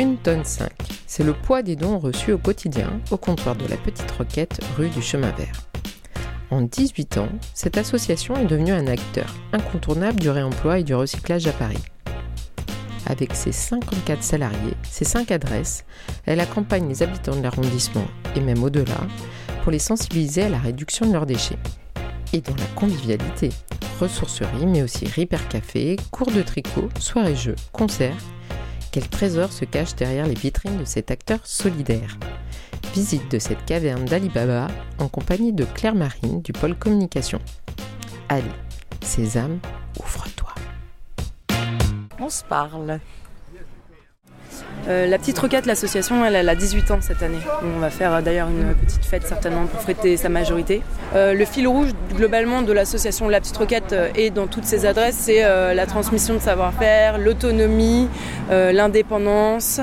1 tonne 5. C'est le poids des dons reçus au quotidien au comptoir de la Petite Roquette rue du Chemin Vert. En 18 ans, cette association est devenue un acteur incontournable du réemploi et du recyclage à Paris. Avec ses 54 salariés, ses 5 adresses, elle accompagne les habitants de l'arrondissement et même au-delà pour les sensibiliser à la réduction de leurs déchets. Et dans la convivialité, ressourcerie, mais aussi Ripper Café, cours de tricot, soirées-jeux, concerts. Quel trésor se cache derrière les vitrines de cet acteur solidaire Visite de cette caverne d'Alibaba en compagnie de Claire Marine du pôle communication. Allez, sésame, ouvre-toi. On se parle. Euh, la petite roquette, l'association, elle, a 18 ans cette année. On va faire euh, d'ailleurs une petite fête certainement pour fêter sa majorité. Euh, le fil rouge globalement de l'association La Petite Roquette et dans toutes ses adresses, c'est la transmission de savoir-faire, l'autonomie, l'indépendance.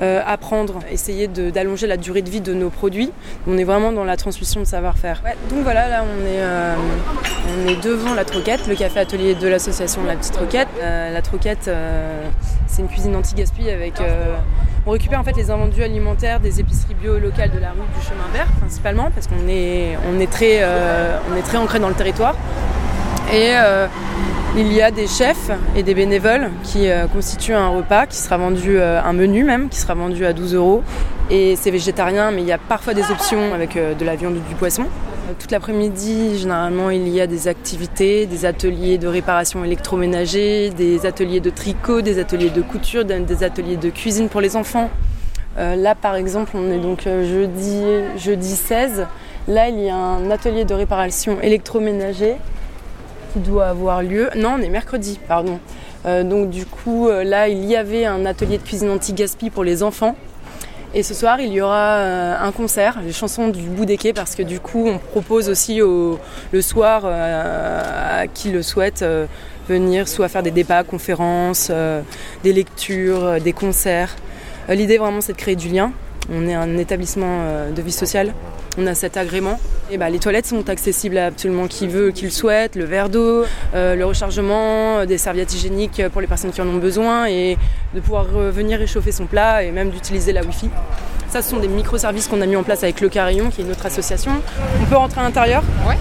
Euh, apprendre, essayer d'allonger la durée de vie de nos produits. On est vraiment dans la transmission de savoir-faire. donc voilà, là on est, euh, on est devant la Troquette, le café atelier de l'association La Petite Troquette. Euh, la Troquette, c'est une cuisine anti-gaspi avec... on récupère en fait les invendus alimentaires des épiceries bio locales de la rue du Chemin Vert principalement parce qu'on est très ancré dans le territoire. Et il y a des chefs et des bénévoles qui euh, constituent un repas qui sera vendu, euh, un menu même, qui sera vendu à 12 euros. Et c'est végétarien, mais il y a parfois des options avec euh, de la viande ou du poisson. Toute l'après-midi, généralement, il y a des activités, des ateliers de réparation électroménager, des ateliers de tricot, des ateliers de couture, des ateliers de cuisine pour les enfants. là, par exemple, on est donc jeudi, jeudi 16. Là, il y a un atelier de réparation électroménager qui doit avoir lieu. Non, on est mercredi, pardon. Euh, donc du coup, euh, là, il y avait un atelier de cuisine anti-gaspi pour les enfants. Et ce soir, il y aura euh, un concert, les chansons du bout des quais, parce que du coup, on propose aussi le soir à qui le souhaite venir soit faire des débats, conférences, des lectures, des concerts. L'idée vraiment, c'est de créer du lien. On est un établissement de vie sociale on a cet agrément. Et bah, les toilettes sont accessibles à absolument qui veut, qui le souhaite, le verre d'eau, euh, le rechargement, euh, des serviettes hygiéniques pour les personnes qui en ont besoin et de pouvoir venir réchauffer son plat et même d'utiliser la Wi-Fi. Ça, ce sont des micro-services qu'on a mis en place avec Le Carillon, qui est une autre association. On peut rentrer à l'intérieur? Oui,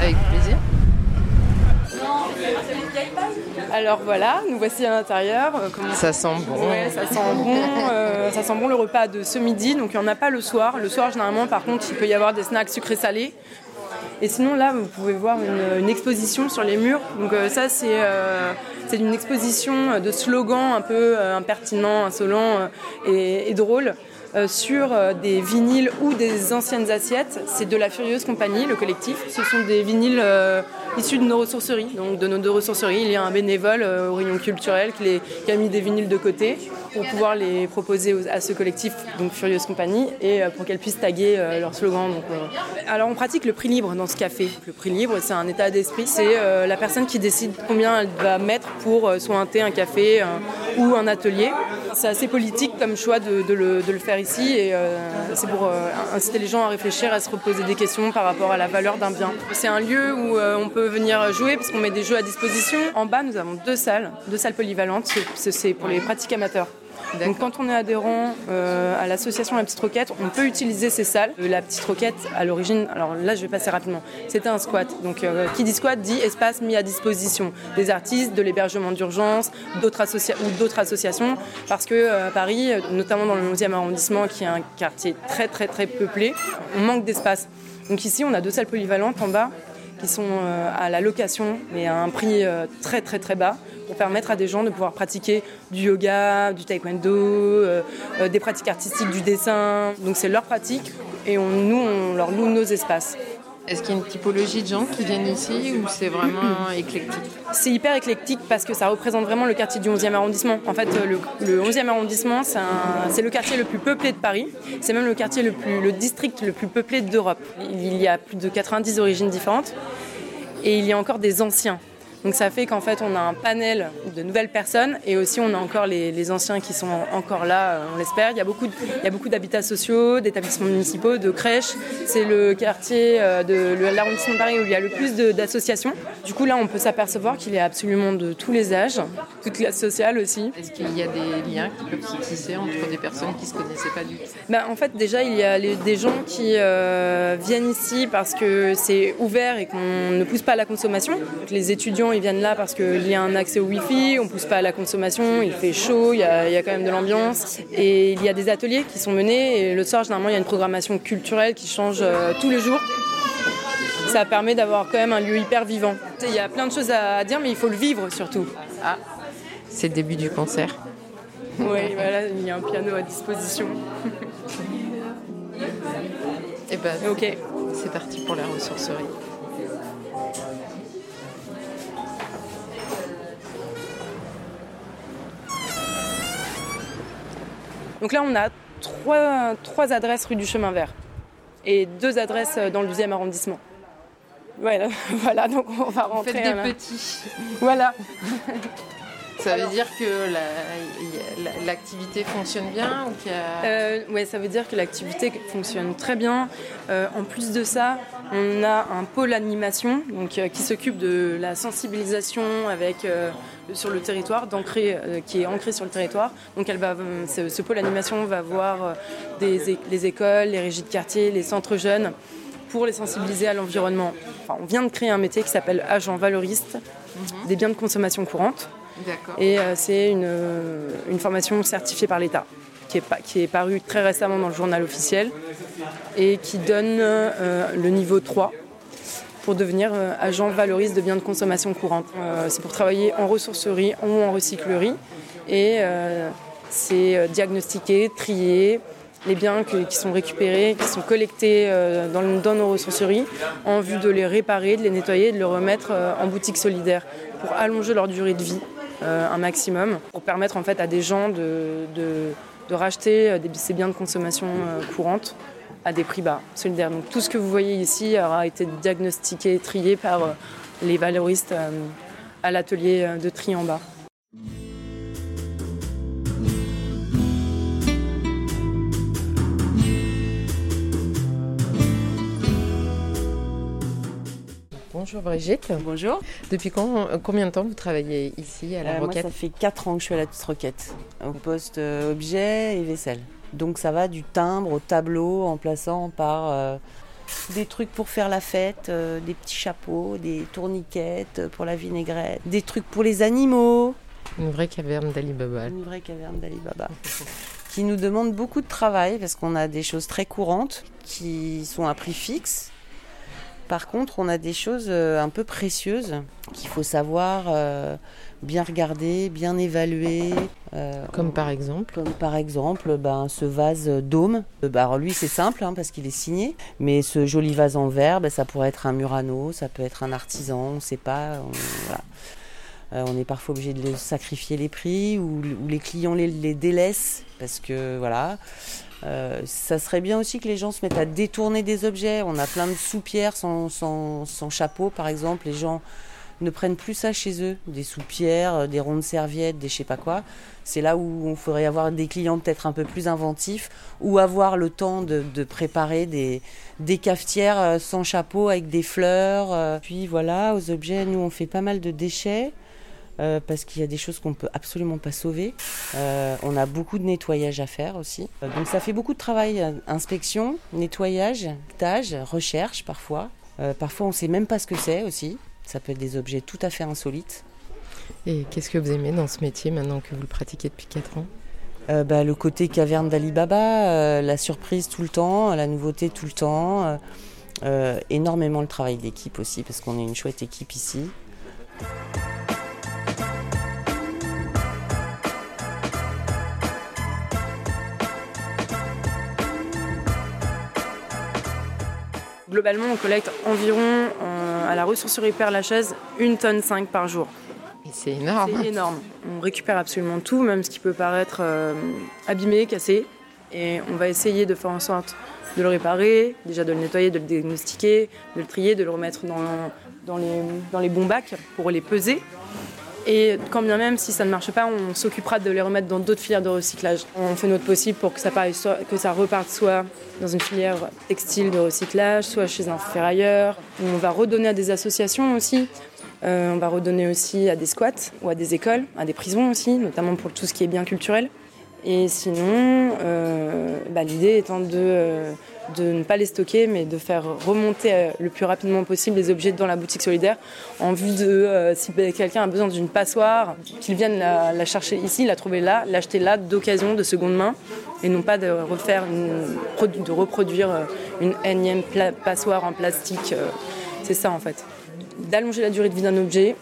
avec plaisir. Alors voilà, nous voici à l'intérieur. Euh, ça sent bon. ça sent bon. Euh, ça sent bon le repas de ce midi. Donc il n'y en a pas le soir. Le soir, généralement, par contre, il peut y avoir des snacks sucrés salés. Et sinon, là, vous pouvez voir une, exposition sur les murs. Donc euh, ça, c'est c'est une exposition de slogans un peu impertinents, insolents et, et drôles. Euh, sur euh, des vinyles ou des anciennes assiettes. C'est de la Furieuse Compagnie, le collectif. Ce sont des vinyles euh, issus de nos ressourceries. Donc de nos deux ressourceries, il y a un bénévole au rayon culturel qui, qui, a mis des vinyles de côté pour pouvoir les proposer à ce collectif, donc Furieuse Compagnie, et pour qu'elles puissent taguer leur slogan. Donc, alors on pratique le prix libre dans ce café. Le prix libre, c'est un état d'esprit. C'est la personne qui décide combien elle va mettre pour soit un thé, un café ou un atelier. C'est assez politique comme choix de, le, de le faire ici et euh, c'est pour euh, inciter les gens à réfléchir, à se reposer des questions par rapport à la valeur d'un bien. C'est un lieu où euh, on peut venir jouer parce qu'on met des jeux à disposition. En bas, nous avons deux salles, deux salles polyvalentes. C'est pour les pratiques amateurs. Donc quand on est adhérent euh, à l'association La Petite Roquette, on peut utiliser ces salles. Euh, la Petite Roquette, à l'origine, alors là je vais passer rapidement, c'était un squat. Donc euh, qui dit squat dit espace mis à disposition des artistes, de l'hébergement d'urgence, d'autres ou d'autres associations, parce que à Paris, notamment dans le 11e arrondissement, qui est un quartier très très très peuplé, on manque d'espace. Donc ici on a deux salles polyvalentes en bas qui sont à la location, mais à un prix très très très bas pour permettre à des gens de pouvoir pratiquer du yoga, du taekwondo, euh, euh, des pratiques artistiques, du dessin. Donc c'est leur pratique et nous, on leur loue nos espaces. Est-ce qu'il y a une typologie de gens qui viennent ici ou c'est vraiment éclectique C'est hyper éclectique parce que ça représente vraiment le quartier du 11e arrondissement. En fait, le, 11e arrondissement, c'est le quartier le plus peuplé de Paris. C'est même le quartier le, plus, le district le plus peuplé d'Europe. Il y a plus de 90 origines différentes et il y a encore des anciens Donc ça fait qu'en fait on a un panel de nouvelles personnes et aussi on a encore les, anciens qui sont encore là, on l'espère. Il y a beaucoup, il y a beaucoup d'habitats sociaux, d'établissements municipaux, de crèches. C'est le quartier de l'arrondissement de Paris où il y a le plus d'associations. Du coup là on peut s'apercevoir qu'il y a absolument de tous les âges, toute classe sociale aussi. Est-ce qu'il y a des liens qui peuvent se tisser entre des personnes qui se connaissaient pas du tout? Bah, En fait déjà il y a des gens qui viennent ici parce que c'est ouvert et qu'on ne pousse pas à la consommation. les étudiants, ils viennent là parce qu'il y a un accès au Wi-Fi, on ne pousse pas à la consommation, il fait chaud, il y a, quand même de l'ambiance. Et il y a des ateliers qui sont menés et le soir, généralement, il y a une programmation culturelle qui change euh, tous les jours. Ça permet d'avoir quand même un lieu hyper vivant. Il y a plein de choses à dire, mais il faut le vivre surtout. Ah, c'est le début du concert. Oui, voilà, il y a un piano à disposition. Et eh ben, ok, c'est parti pour la ressourcerie. Donc là, on a trois, trois adresses rue du Chemin Vert et deux adresses dans le 12e arrondissement. Voilà, voilà, donc on va rentrer. Faites des petits. Voilà. Ça veut dire que l'activité fonctionne bien ou euh, Oui, ça veut dire que l'activité fonctionne très bien. Euh, en plus de ça, on a un pôle animation donc, euh, qui s'occupe de la sensibilisation avec, sur le territoire, qui est ancré sur le territoire. Donc elle va, ce, pôle animation va voir des, les écoles, les régies de quartier, les centres jeunes pour les sensibiliser à l'environnement. on vient de créer un métier qui s'appelle agent valoriste mhm. des biens de consommation courante. Et euh, c'est une, formation certifiée par l'État, qui est, qui est parue très récemment dans le journal officiel et qui donne euh, le niveau 3 pour devenir euh, agent valoriste de biens de consommation courante. c'est pour travailler en ressourcerie ou en recyclerie et c'est diagnostiquer, trier, les biens qui sont récupérés, qui sont collectés dans, nos ressourceries, en vue de les réparer, de les nettoyer et de les remettre en boutique solidaire pour allonger leur durée de vie. Euh, un maximum pour permettre en fait à des gens de, de, racheter euh, ces biens de consommation euh, courante à des prix bas, solidaires. Donc tout ce que vous voyez ici aura été diagnostiqué, trié par les valoristes à l'atelier de tri en bas. Bonjour Brigitte. Bonjour. Depuis quand, combien de temps vous travaillez ici à la euh, Roquette moi, Ça fait 4 ans que je suis à la petite Roquette, au poste euh, objet et vaisselle. Donc ça va du timbre au tableau en plaçant par euh, des trucs pour faire la fête, des petits chapeaux, des tourniquettes pour la vinaigrette, des trucs pour les animaux. Une vraie caverne d'Alibaba. Une vraie caverne d'Alibaba. qui nous demande beaucoup de travail parce qu'on a des choses très courantes qui sont à prix fixe par contre, on a des choses euh, un peu précieuses qu'il faut savoir euh, bien regarder, bien évaluer. Euh, comme par exemple Comme par exemple ben, ce vase dôme. Bah, alors lui c'est simple hein, parce qu'il est signé, mais ce joli vase en verre, ben, ça pourrait être un Murano, ça peut être un artisan, on ne sait pas. On, est parfois obligé de sacrifier les prix ou, les clients les, les délaissent parce que voilà. Euh, ça serait bien aussi que les gens se mettent à détourner des objets. On a plein de soupières sans, sans, chapeau, par exemple. Les gens ne prennent plus ça chez eux, des soupières, euh, des rondes serviettes, des je sais pas quoi. C'est là où on faudrait avoir des clients peut-être un peu plus inventifs ou avoir le temps de, de préparer des, des, cafetières euh, sans chapeau avec des fleurs. Puis voilà, aux objets, nous on fait pas mal de déchets. Euh, parce qu'il y a des choses qu'on ne peut absolument pas sauver. Euh, on a beaucoup de nettoyage à faire aussi. Euh, donc ça fait beaucoup de travail, inspection, nettoyage, tâche, recherche parfois. parfois on ne sait même pas ce que c'est aussi. Ça peut être des objets tout à fait insolites. Et qu'est-ce que vous aimez dans ce métier maintenant que vous le pratiquez depuis 4 ans? Bah, Le côté caverne d'Alibaba, la surprise tout le temps, la nouveauté tout le temps. énormément le travail d'équipe aussi, parce qu'on est une chouette équipe ici. Globalement, on collecte environ euh, à la ressourcerie Père Lachaise une tonne 5 par jour. C'est énorme. C'est énorme. On récupère absolument tout, même ce qui peut paraître euh, abîmé, cassé. Et on va essayer de faire en sorte de le réparer, déjà de le nettoyer, de le diagnostiquer, de le trier, de le remettre dans dans les, dans les bons bacs pour les peser. Et quand bien même, si ça ne marche pas, on s'occupera de les remettre dans d'autres filières de recyclage. On fait notre possible pour que ça, reparte soit dans une filière textile de recyclage, soit chez un ferrailleur. On va redonner à des associations aussi. Euh, on va redonner aussi à des squats ou à des écoles, à des prisons aussi, notamment pour tout ce qui est bien culturel. Et sinon, euh, bah, l'idée étant de, euh, de, ne pas les stocker, mais de faire remonter euh, le plus rapidement possible les objets dans la boutique solidaire, en vue de, si quelqu'un a besoin d'une passoire, qu'il vienne la, chercher ici, la trouver là, l'acheter là, d'occasion, de seconde main, et non pas de reproduire une énième passoire en plastique. C'est ça en fait. D'allonger la durée de vie d'un objet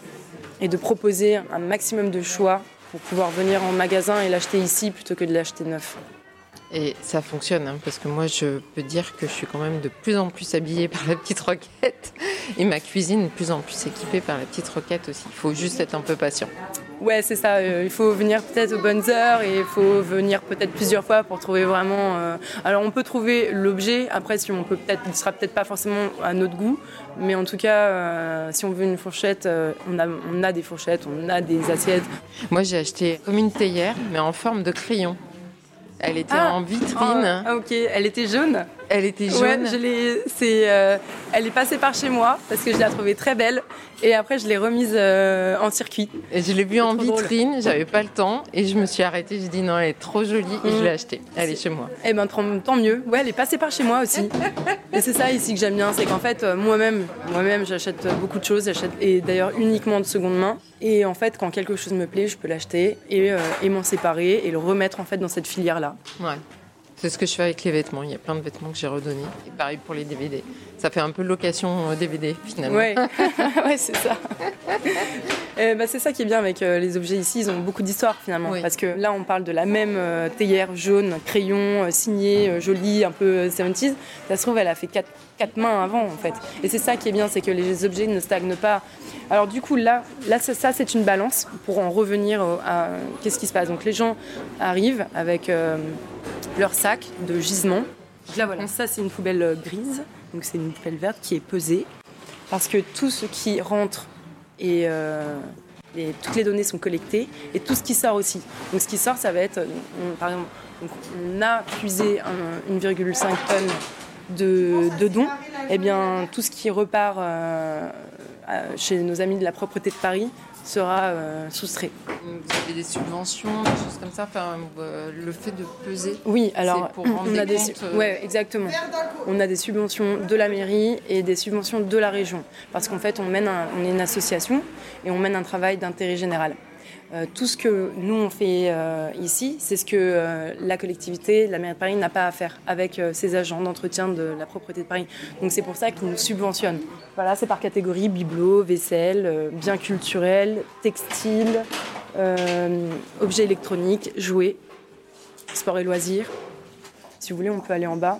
et de proposer un maximum de choix pour pouvoir venir en magasin et l'acheter ici plutôt que de l'acheter neuf. Et ça fonctionne, hein, parce que moi je peux dire que je suis quand même de plus en plus habillée par la petite roquette et ma cuisine de plus en plus équipée par la petite roquette aussi. Il faut juste être un peu patient. Ouais, c'est ça. Euh, il faut venir peut-être aux bonnes heures et il faut venir peut-être plusieurs fois pour trouver vraiment. Euh, alors, on peut trouver l'objet. Après, si on peut peut-être, il sera peut-être pas forcément à notre goût, mais en tout cas, euh, si on veut une fourchette, on a, on a des fourchettes, on a des assiettes. Moi, j'ai acheté comme une théière, mais en forme de crayon. Elle était ah, en vitrine. Ah, ok, elle était jaune? Elle était jaune. je l'ai, c'est, euh, elle est passée par chez moi parce que je la trouvais très belle. Et après, je l'ai remise euh, en circuit. Et je l'ai vue en vitrine, j'avais pas le temps. Et je me suis arrêtée, j'ai dit non, elle est trop jolie. Et je mm. l'ai achetée. Elle est chez moi. Eh ben, tant mieux. Ouais, elle est passée par chez moi aussi. et c'est ça ici que j'aime bien. C'est qu'en fait, euh, moi-même, moi-même, j'achète beaucoup de choses. J'achète, et d'ailleurs uniquement de seconde main. Et en fait, quand quelque chose me plaît, je peux l'acheter et, et m'en séparer et le remettre en fait dans cette filière-là. Ouais. C'est ce que je fais avec les vêtements. Il y a plein de vêtements que j'ai redonnés. Et pareil pour les DVD. Ça fait un peu location DVD euh, finalement. Ouais, ouais c'est ça. Bah, c'est ça qui est bien avec euh, les objets ici. Ils ont beaucoup d'histoire finalement. Parce que là, on parle de la même euh, théière jaune, crayon, signé, jolie, un peu 70s. Ça se trouve, elle a fait quatre, quatre mains avant en fait. Et c'est ça qui est bien, c'est que les objets ne stagnent pas. Alors du coup, là, là ça, c'est une balance pour en revenir à qu'est-ce qui se passe. Donc les gens arrivent avec leur sac de gisement. Là, voilà, ça, c'est une poubelle euh, grise, donc c'est une poubelle verte qui est pesée. Parce que tout ce qui rentre et, euh, toutes les données sont collectées et tout ce qui sort aussi. Donc ce qui sort, ça va être, par exemple, on a puisé 1,5 tonnes de, de, dons. Et eh bien, tout ce qui repart euh, chez nos amis de la propreté de Paris sera euh, soustrait. Vous avez des subventions, des choses comme ça, enfin, euh, le fait de peser. Oui, alors pour on a des, euh, ouais, exactement. On a des subventions de la mairie et des subventions de la région, parce qu'en fait, on mène, on est une association et on mène un travail d'intérêt général. Euh, tout ce que nous on fait euh, ici, c'est ce que euh, la collectivité, la mairie de Paris n'a pas à faire avec ses agents d'entretien de la propreté de Paris. Donc c'est pour ça qu'ils nous subventionnent. Voilà, c'est par catégorie bibelot, vaisselle, biens culturels, textiles, objets électroniques, jouets, sport et loisirs. Si vous voulez, on peut aller en bas.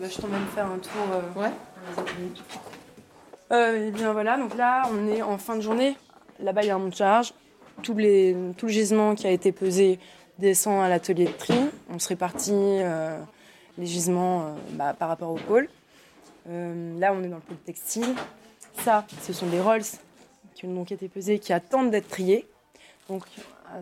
Bah, je t'emmène faire un tour. Euh, ouais. Euh, et bien voilà, donc là on est en fin de journée. Là-bas il y a un monte-charge. Tout, les, tout le gisement qui a été pesé descend à l'atelier de tri. On se répartit les gisements bah, par rapport au pôle. là on est dans le pôle textile. Ça, ce sont des rolls qui ont donc été pesés, qui attendent d'être triés. Donc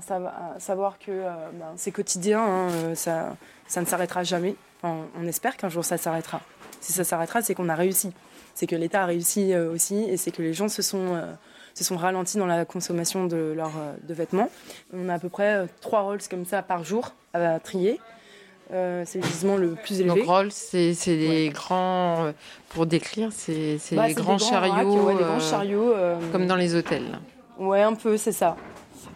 à, savoir que bah, c'est quotidien, hein, ça, ça ne s'arrêtera jamais on espère qu'un jour ça s'arrêtera. Si ça s'arrêtera, c'est qu'on a réussi. C'est que l'État a réussi euh, aussi et c'est que les gens se sont, euh, se sont ralentis dans la consommation de leurs euh, de vêtements. On a à peu près trois rolls comme ça par jour à trier. c'est le gisement le plus élevé. Donc rolls, c'est des grands, pour décrire, c'est bah, les grands chariots, grands chariots comme dans les hôtels. Ouais, un peu, c'est ça.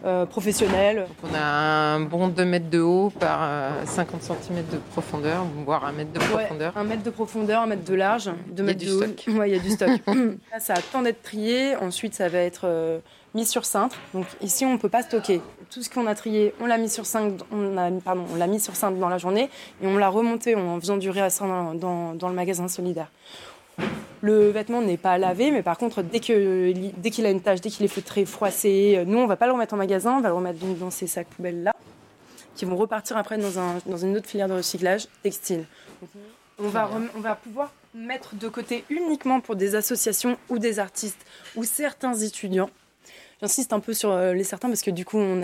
Euh, professionnel. on a un bon 2 mètres de haut par 50 euh, cm de profondeur, voire 1 mètre de profondeur. Ouais, 1 mètre de profondeur, 1 mètre de large, 2 mètres de haut. il y a du stock. ça attend d'être trié. Ensuite, ça va être euh, mis sur cintre. Donc ici, on ne peut pas stocker. Tout ce qu'on a trié, on l'a mis sur cintre, on a, pardon, on l'a mis sur cintre dans la journée et on l'a remonté en faisant du réassin dans, dans, dans le magasin solidaire. Le vêtement n'est pas lavé, mais par contre, dès qu'il dès a une tache, dès qu'il est feutré, froissé, nous, on va pas le remettre en magasin, on va le remettre dans ces sacs poubelles là. qui vont repartir après dans, un, dans une autre filière de recyclage textile. on va, on va pouvoir mettre de côté uniquement pour des associations ou des artistes ou certains étudiants J'insiste un peu sur euh, les certains parce que du coup, on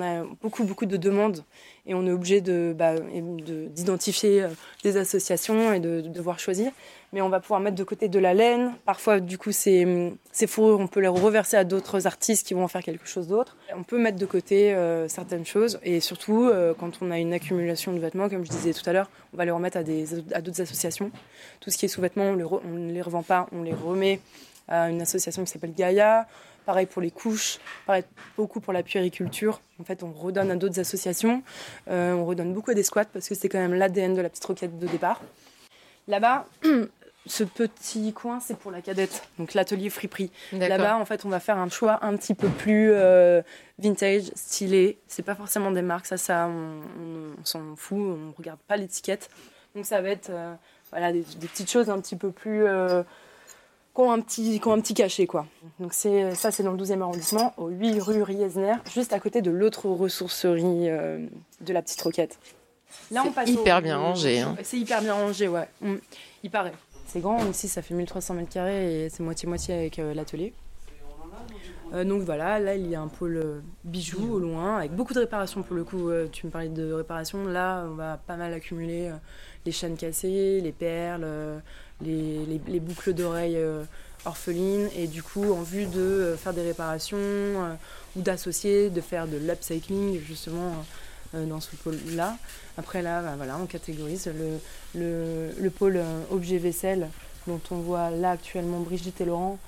a, beaucoup, beaucoup de demandes et on est obligé de, bah, d'identifier euh, des associations et de, devoir choisir. Mais on va pouvoir mettre de côté de la laine. Parfois, du coup, ces, ces fourrures, on peut les reverser à d'autres artistes qui vont en faire quelque chose d'autre. On peut mettre de côté euh, certaines choses et surtout, quand on a une accumulation de vêtements, comme je disais tout à l'heure, on va les remettre à, des, à d'autres associations. Tout ce qui est sous-vêtements, on ne les revend pas, on les remet à une association qui s'appelle Gaïa. Pareil pour les couches, pareil beaucoup pour la puériculture. En fait, on redonne à d'autres associations. Euh, on redonne beaucoup à des squats parce que c'est quand même l'ADN de la petite roquette de départ. Là-bas, ce petit coin, c'est pour la cadette, donc l'atelier friperie. Là-bas, en fait, on va faire un choix un petit peu plus euh, vintage, stylé. C'est pas forcément des marques, ça, ça, on, s'en fout, on regarde pas l'étiquette. Donc ça va être euh, voilà, des, petites choses un petit peu plus ont un petit, qui un petit cachet. Quoi. Donc c'est, ça, c'est dans le 12e arrondissement, au 8 rue Riesner, juste à côté de l'autre ressourcerie euh, de la Petite Roquette. Là, on passe hyper bien rangé. Hein. C'est hyper bien rangé, ouais. Mm. Il paraît. C'est grand ici, ça fait 1300 mètres carrés et c'est moitié-moitié avec euh, l'atelier. Euh, donc voilà, là il y a un pôle bijoux au loin, avec beaucoup de réparations pour le coup. tu me parlais de réparation, là on va pas mal accumuler les chaînes cassées, les perles, les, boucles d'oreilles euh, orphelines et du coup en vue de euh, faire des réparations euh, ou d'associer, de faire de l'upcycling justement dans ce pôle-là. Après là, bah, voilà, on catégorise le, le, pôle objet vaisselle dont on voit là actuellement Brigitte et Laurent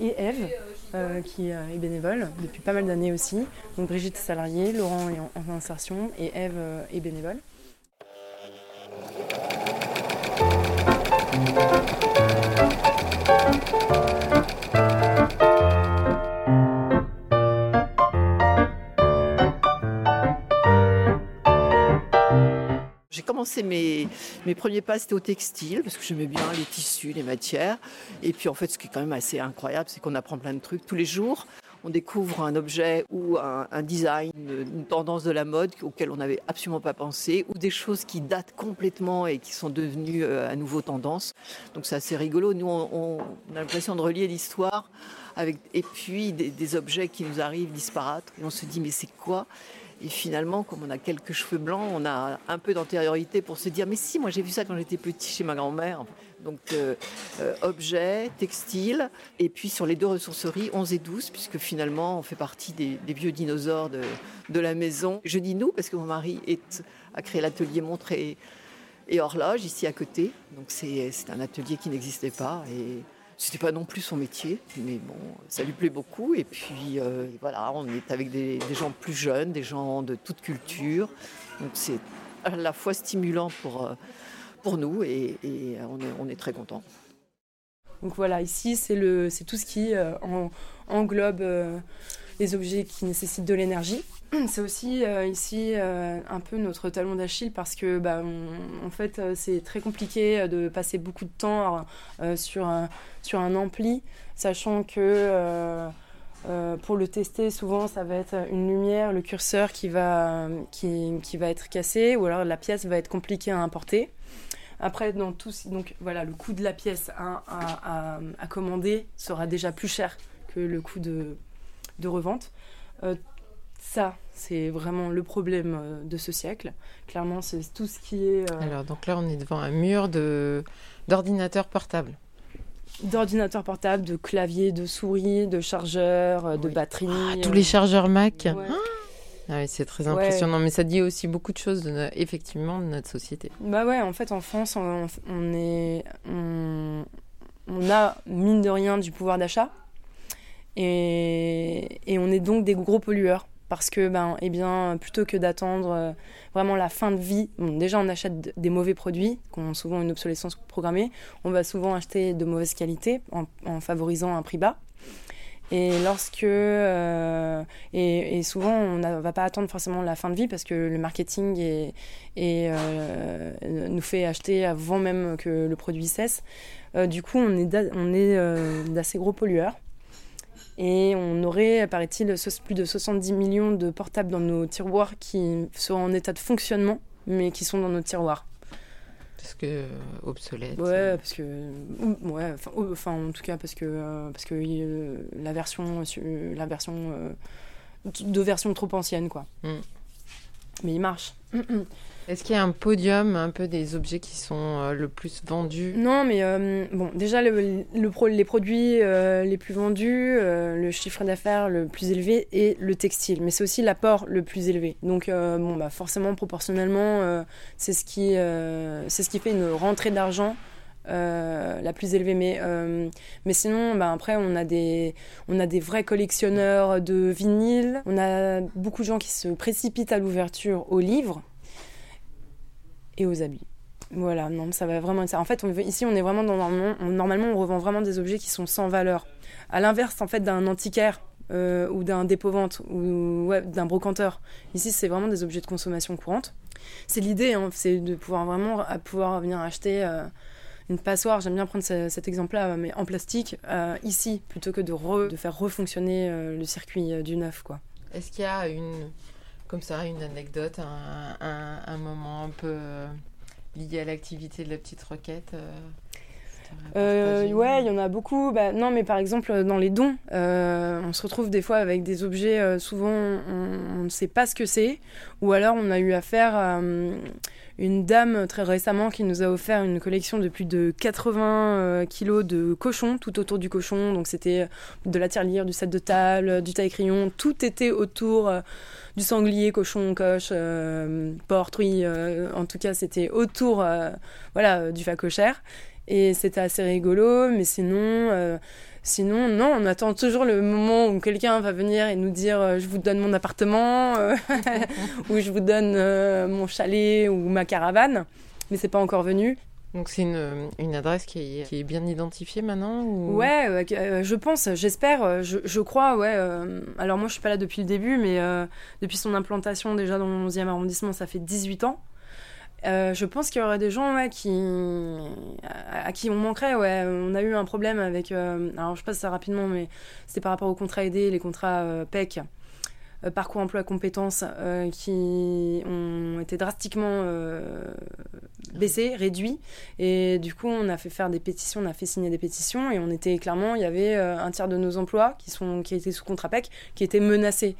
et Eve qui est bénévole depuis pas mal d'années aussi. Donc Brigitte est salariée, Laurent est en, en insertion et Eve est bénévole. Commencé mes, mes premiers pas, c'était au textile, parce que j'aimais bien les tissus, les matières. Et puis en fait, ce qui est quand même assez incroyable, c'est qu'on apprend plein de trucs tous les jours on découvre un objet ou un, design, une, tendance de la mode auquel on n'avait absolument pas pensé, ou des choses qui datent complètement et qui sont devenues euh, à nouveau tendance. Donc c'est assez rigolo. Nous, on, a l'impression de relier l'histoire avec et puis des, objets qui nous arrivent disparates. Et on se dit mais c'est quoi? Et finalement, comme on a quelques cheveux blancs, on a un peu d'antériorité pour se dire mais si, moi j'ai vu ça quand j'étais petit chez ma grand-mère. Donc euh, euh, objets, textiles, et puis sur les deux ressourceries, 11 et 12, puisque finalement on fait partie des, vieux dinosaures de, la maison. Je dis nous parce que mon mari a créé l'atelier Montré et horloge ici à côté. Donc c'est un atelier qui n'existait pas et c'était pas non plus son métier, mais bon, ça lui plaît beaucoup. Et puis euh, voilà, on est avec des, gens plus jeunes, des gens de toute culture. Donc c'est à la fois stimulant pour pour nous et, on, est, très content. Donc voilà, ici c'est le, c'est tout ce qui euh, englobe euh, les objets qui nécessitent de l'énergie. C'est aussi euh, ici un peu notre talon d'Achille parce que bah, en fait c'est très compliqué de passer beaucoup de temps sur, un, ampli, sachant que pour le tester, souvent, ça va être une lumière, le curseur qui va, qui, va être cassé, ou alors la pièce va être compliquée à importer. Après, dans tout, donc voilà, le coût de la pièce à, commander sera déjà plus cher que le coût de revente. Euh, ça, c'est vraiment le problème euh, de ce siècle. Clairement, c'est tout ce qui est. Euh, Alors, donc là, on est devant un mur de d'ordinateurs portables. D'ordinateurs portables, de claviers, de souris, de chargeurs, de batteries. Ah, tous les chargeurs Mac. Ah ah oui, c'est très impressionnant, mais ça dit aussi beaucoup de choses, de, effectivement, de notre société. Bah ouais, en fait, en France, on, est, on, a mine de rien du pouvoir d'achat, et, et, on est donc des gros pollueurs. Parce que, ben, eh bien, plutôt que d'attendre euh, vraiment la fin de vie, déjà on achète des mauvais produits qui ont souvent une obsolescence programmée. On va souvent acheter de mauvaise qualité en, favorisant un prix bas. Et lorsque euh, et, souvent on ne va pas attendre forcément la fin de vie parce que le marketing euh, nous fait acheter avant même que le produit cesse. Du coup, on est d'assez gros pollueurs. Et on aurait, paraît-il, plus de 70 millions de portables dans nos tiroirs qui sont en état de fonctionnement, mais qui sont dans nos tiroirs. Parce que euh, obsolète. Ouais, parce que ouais, enfin, en tout cas parce que euh, parce que euh, la version la version de version trop ancienne quoi. Mm. Mais il marche. Est-ce qu'il y a un podium un peu des objets qui sont euh, le plus vendus? Non, mais euh, bon, déjà le, les produits euh, les plus vendus, le chiffre d'affaires le plus élevé est le textile, mais c'est aussi l'apport le plus élevé. Donc bon, bah forcément proportionnellement, c'est ce qui c'est ce qui fait une rentrée d'argent. la plus élevée. Mais, mais sinon, bah, après, on a, des, on a des vrais collectionneurs de vinyles. On a beaucoup de gens qui se précipitent à l'ouverture aux livres et aux habits. Voilà, non, ça va vraiment être ça. En fait, ici, on est vraiment dans normalement, on revend vraiment des objets qui sont sans valeur. À l'inverse, en fait, d'un antiquaire euh, ou d'un dépôt-vente ou d'un brocanteur. Ici, c'est vraiment des objets de consommation courante. C'est l'idée, hein, c'est de pouvoir vraiment pouvoir venir acheter euh, une passoire. J'aime bien prendre cet exemple-là, mais en plastique euh, ici, plutôt que de, de faire refonctionner le circuit du neuf, quoi. Est-ce qu'il y a une comme ça, une anecdote, un, moment un peu euh, lié à l'activité de la petite roquette euh, euh ouais, il y en a beaucoup. Bah, non, mais par exemple, dans les dons, euh, on se retrouve des fois avec des objets, souvent on, ne sait pas ce que c'est, ou alors on a eu affaire à une dame très récemment qui nous a offert une collection de plus de 80 kilos de cochons, tout autour du cochon. Donc c'était de la tirelire, du set de table, du taille-crayon, tout était autour du sanglier, cochon, coche, euh, porc, truie. Euh, en tout cas, c'était autour euh, voilà, du facochère. Et c'était assez rigolo, mais sinon, sinon, non, on attend toujours le moment où quelqu'un va venir et nous dire je vous donne mon appartement, ou je vous donne mon chalet ou ma caravane, mais c'est pas encore venu. Donc c'est une, une, adresse qui est, qui est, bien identifiée maintenant ou... Ouais, euh, euh, je pense, j'espère, euh, je, je, crois, ouais. alors moi je suis pas là depuis le début, mais depuis son implantation déjà dans le 11e arrondissement, ça fait 18 ans. Je pense qu'il y aurait des gens ouais, qui, à, qui on manquerait. Ouais. On a eu un problème avec. alors je passe ça rapidement, mais c'était par rapport aux contrats aidés, les contrats PEC. Euh, parcours emploi compétences euh, qui ont été drastiquement euh, baissés, réduits. Et du coup, on a fait faire des pétitions, on a fait signer des pétitions et on était clairement, il y avait un tiers de nos emplois qui, sont, qui étaient sous contrat PEC qui étaient menacés.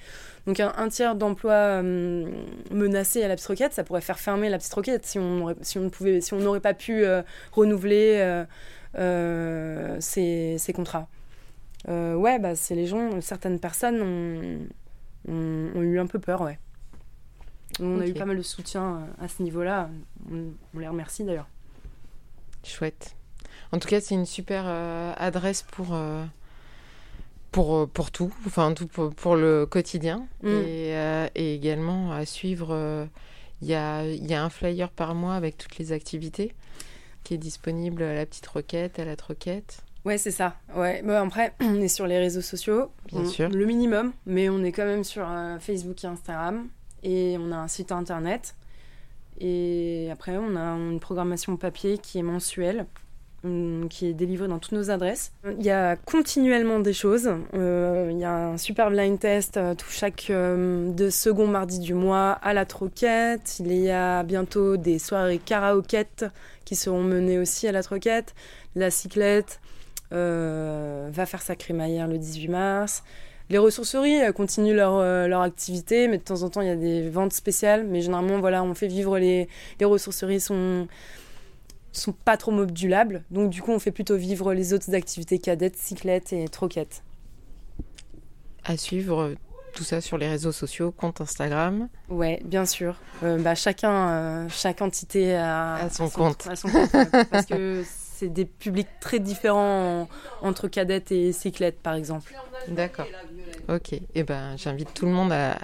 Donc un, tiers d'emplois menacés à la petite roquette, ça pourrait faire fermer la petite roquette si on si si n'aurait pas pu renouveler ces, ces, contrats. ouais, bah, c'est les gens, certaines personnes ont, ont, eu un peu peur, ouais. On a eu pas mal de soutien euh, à ce niveau-là. On, les remercie d'ailleurs. Chouette. En tout cas, c'est une super euh, adresse pour, euh, pour, pour tout, enfin tout pour, le quotidien. Mm. Et, et, également à suivre, il y, a, y a un flyer par mois avec toutes les activités qui est disponible à la petite roquette, à la troquette. Ouais, c'est ça. Ouais. après, on est sur les réseaux sociaux, bien sûr, le minimum, mais on est quand même sur euh, Facebook et Instagram, et on a un site internet. Et après, on a une programmation papier qui est mensuelle, hum, qui est délivrée dans toutes nos adresses. Il y a continuellement des choses. Euh, il y a un super blind test euh, tout chaque deux second mardi du mois à la Troquette. Il y a bientôt des soirées karaokettes qui seront menées aussi à la Troquette. La cyclette, va faire sa crémaillère le 18 mars. Les ressourceries continuent leur, euh, leur, activité, mais de temps en temps, il y a des ventes spéciales. Mais généralement, voilà, on fait vivre les, les ressourceries sont sont pas trop modulables. Donc, du coup, on fait plutôt vivre les autres activités cadettes, cyclettes et troquettes. À suivre tout ça sur les réseaux sociaux, compte Instagram. Ouais, bien sûr. Euh, bah, chacun, chaque entité a, son, compte. son compte parce que c'est des publics très différents entre cadettes et cyclettes, par exemple. D'accord. Ok. Et eh ben, j'invite tout le monde à,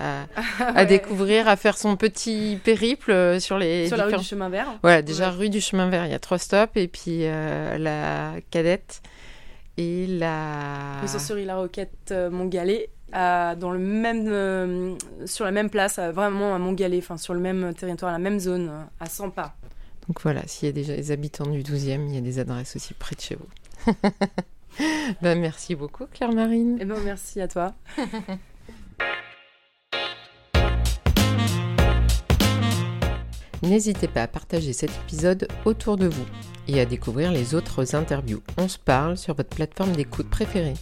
à, découvrir, à faire son petit périple euh, sur les. Sur la rue du Chemin Vert. Voilà, déjà rue du Chemin Vert, il y a trois stops et puis euh, la cadette et la. La Roquette euh, Montgalais. dans le même, sur la même place, vraiment à Montgalais, enfin sur le même territoire, la même zone, à 100 pas. Donc voilà, s'il y a déjà des habitants du 12e, il y a des adresses aussi près de chez vous. ben, merci beaucoup, Claire-Marine. Eh ben, merci à toi. N'hésitez pas à partager cet épisode autour de vous et à découvrir les autres interviews. On se parle sur votre plateforme d'écoute préférée.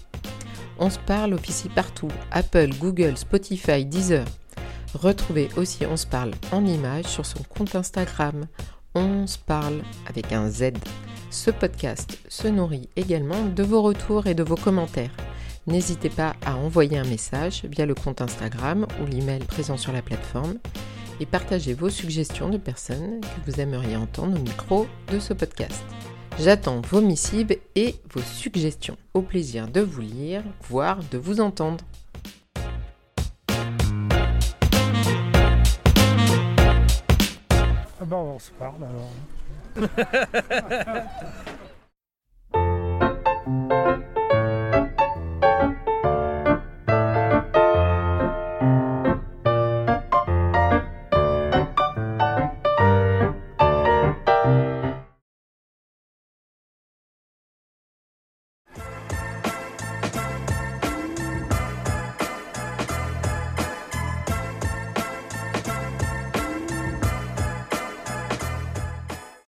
On se parle officie partout Apple, Google, Spotify, Deezer. Retrouvez aussi On se parle en image sur son compte Instagram. On se parle avec un Z. Ce podcast se nourrit également de vos retours et de vos commentaires. N'hésitez pas à envoyer un message via le compte Instagram ou l'email présent sur la plateforme et partagez vos suggestions de personnes que vous aimeriez entendre au micro de ce podcast. J'attends vos missives et vos suggestions. Au plaisir de vous lire, voire de vous entendre. Bah on se parle alors.